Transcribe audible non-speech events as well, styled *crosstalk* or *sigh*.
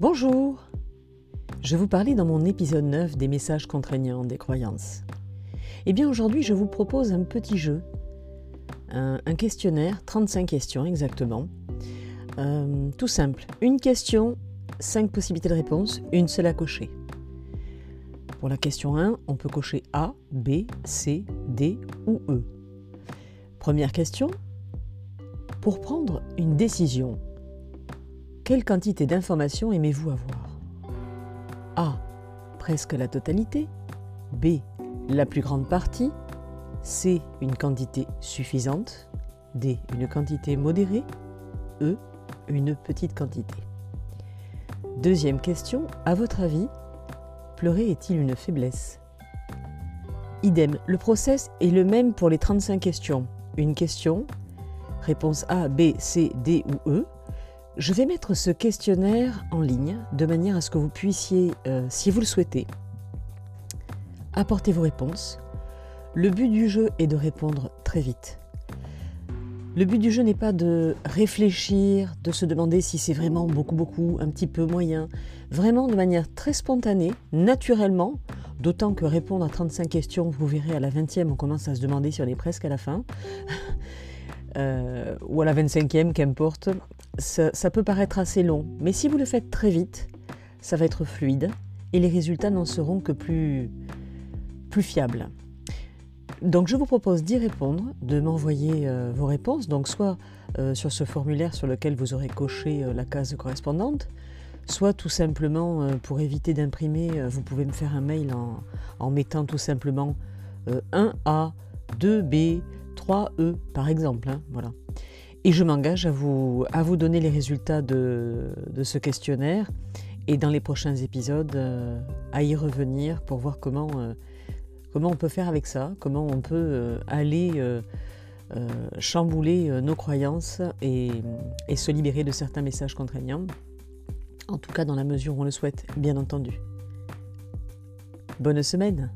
Bonjour Je vous parlais dans mon épisode 9 des messages contraignants des croyances. Eh bien aujourd'hui je vous propose un petit jeu, un, questionnaire, 35 questions exactement. Euh, tout simple, une question, 5 possibilités de réponse, une seule à cocher. Pour la question 1, on peut cocher A, B, C, D ou E. Première question, pour prendre une décision, quelle quantité d'informations aimez-vous avoir? A. Presque la totalité. B. La plus grande partie. C. Une quantité suffisante. D. Une quantité modérée. E. Une petite quantité. Deuxième question. À votre avis, pleurer est-il une faiblesse? Idem, le process est le même pour les 35 questions. Une question, réponse A, B, C, D ou E, je vais mettre ce questionnaire en ligne de manière à ce que vous puissiez, euh, si vous le souhaitez, apporter vos réponses. Le but du jeu est de répondre très vite. Le but du jeu n'est pas de réfléchir, de se demander si c'est vraiment beaucoup, beaucoup, un petit peu moyen. Vraiment de manière très spontanée, naturellement, d'autant que répondre à 35 questions, vous verrez à la 20e, on commence à se demander si on est presque à la fin. *laughs* Euh, ou à la 25e, qu'importe, ça, peut paraître assez long. Mais si vous le faites très vite, ça va être fluide et les résultats n'en seront que plus, plus fiables. Donc je vous propose d'y répondre, de m'envoyer euh, vos réponses, donc soit euh, sur ce formulaire sur lequel vous aurez coché la case correspondante, soit tout simplement pour éviter d'imprimer, vous pouvez me faire un mail en, en mettant tout simplement 1A, 2B, 3E par exemple. Hein, voilà. Et je m'engage à vous, à vous donner les résultats de, ce questionnaire. Et dans les prochains épisodes euh, à y revenir pour voir comment, euh, comment on peut faire avec ça, comment on peut euh, aller chambouler nos croyances et, et se libérer de certains messages contraignants, en tout cas dans la mesure où on le souhaite, bien entendu. Bonne semaine